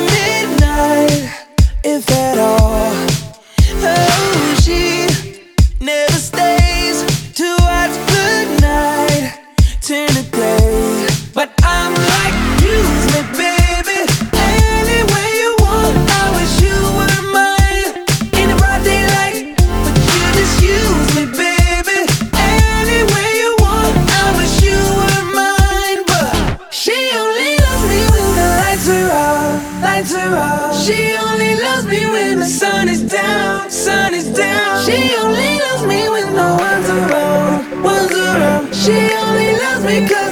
midnight, if at all. She only loves me when the sun is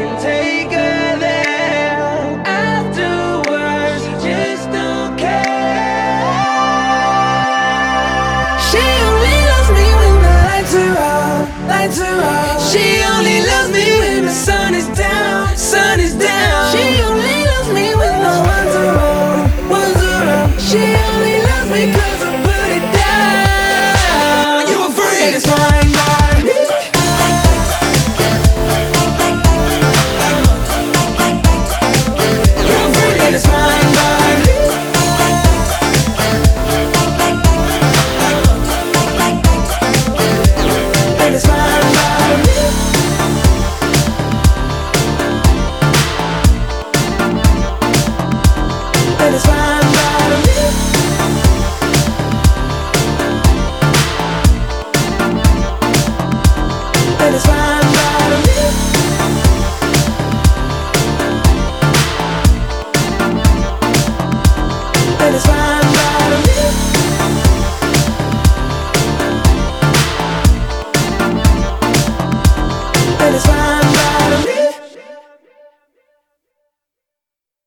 is down.